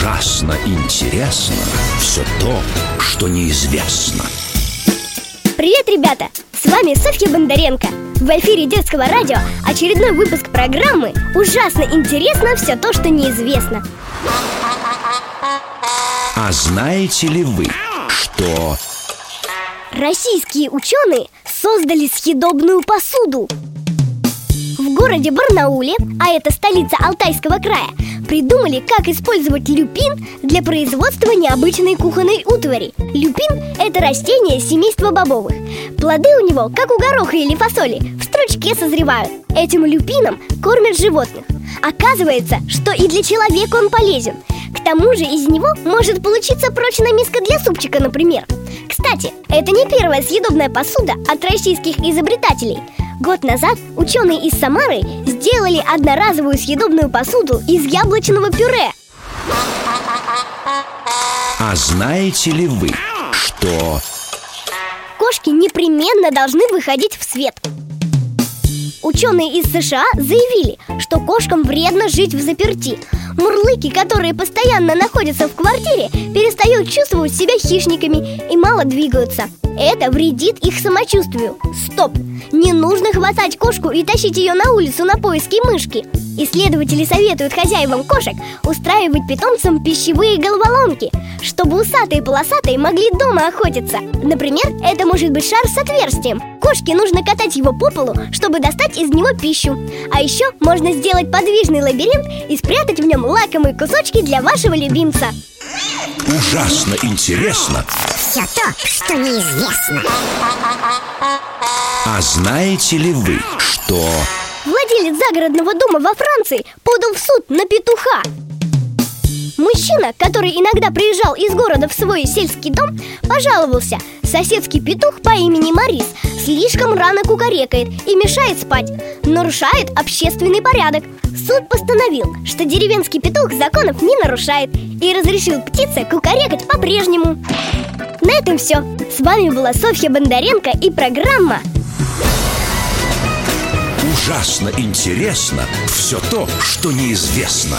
Ужасно интересно все то, что неизвестно. Привет, ребята! С вами Софья Бондаренко. В эфире детского радио очередной выпуск программы «Ужасно интересно все то, что неизвестно». А знаете ли вы, что Российские ученые создали съедобную посуду. В городе Барнауле, а это столица Алтайского края, придумали, как использовать люпин для производства необычной кухонной утвари. Люпин – это растение семейства бобовых. Плоды у него, как у гороха или фасоли, в стручке созревают. Этим люпином кормят животных. Оказывается, что и для человека он полезен. К тому же из него может получиться прочная миска для супчика, например. Кстати, это не первая съедобная посуда от российских изобретателей. Год назад ученые из Самары сделали одноразовую съедобную посуду из яблочного пюре. А знаете ли вы, что Кошки непременно должны выходить в свет. Ученые из США заявили, что кошкам вредно жить в заперти. Мурлыки, которые постоянно находятся в квартире, перестают чувствовать себя хищниками и мало двигаются. Это вредит их самочувствию. Стоп! Не нужно хватать кошку и тащить ее на улицу на поиски мышки. Исследователи советуют хозяевам кошек устраивать питомцам пищевые головоломки, чтобы усатые и полосатые могли дома охотиться. Например, это может быть шар с отверстием. Кошке нужно катать его по полу, чтобы достать из него пищу. А еще можно сделать подвижный лабиринт и спрятать в нем лакомые кусочки для вашего любимца. ужасно интересно Все то, что неизвестно. А знаете ли вы, что Владелец загородного дома во Франции подал в суд на петуха. Мужчина, который иногда приезжал из города в свой сельский дом, пожаловался Соседский петух по имени Марис слишком рано кукарекает и мешает спать Нарушает общественный порядок Суд постановил, что деревенский петух законов не нарушает И разрешил птице кукарекать по-прежнему На этом все. С вами была Софья Бондаренко и программа ужасно интересно все то, что неизвестно?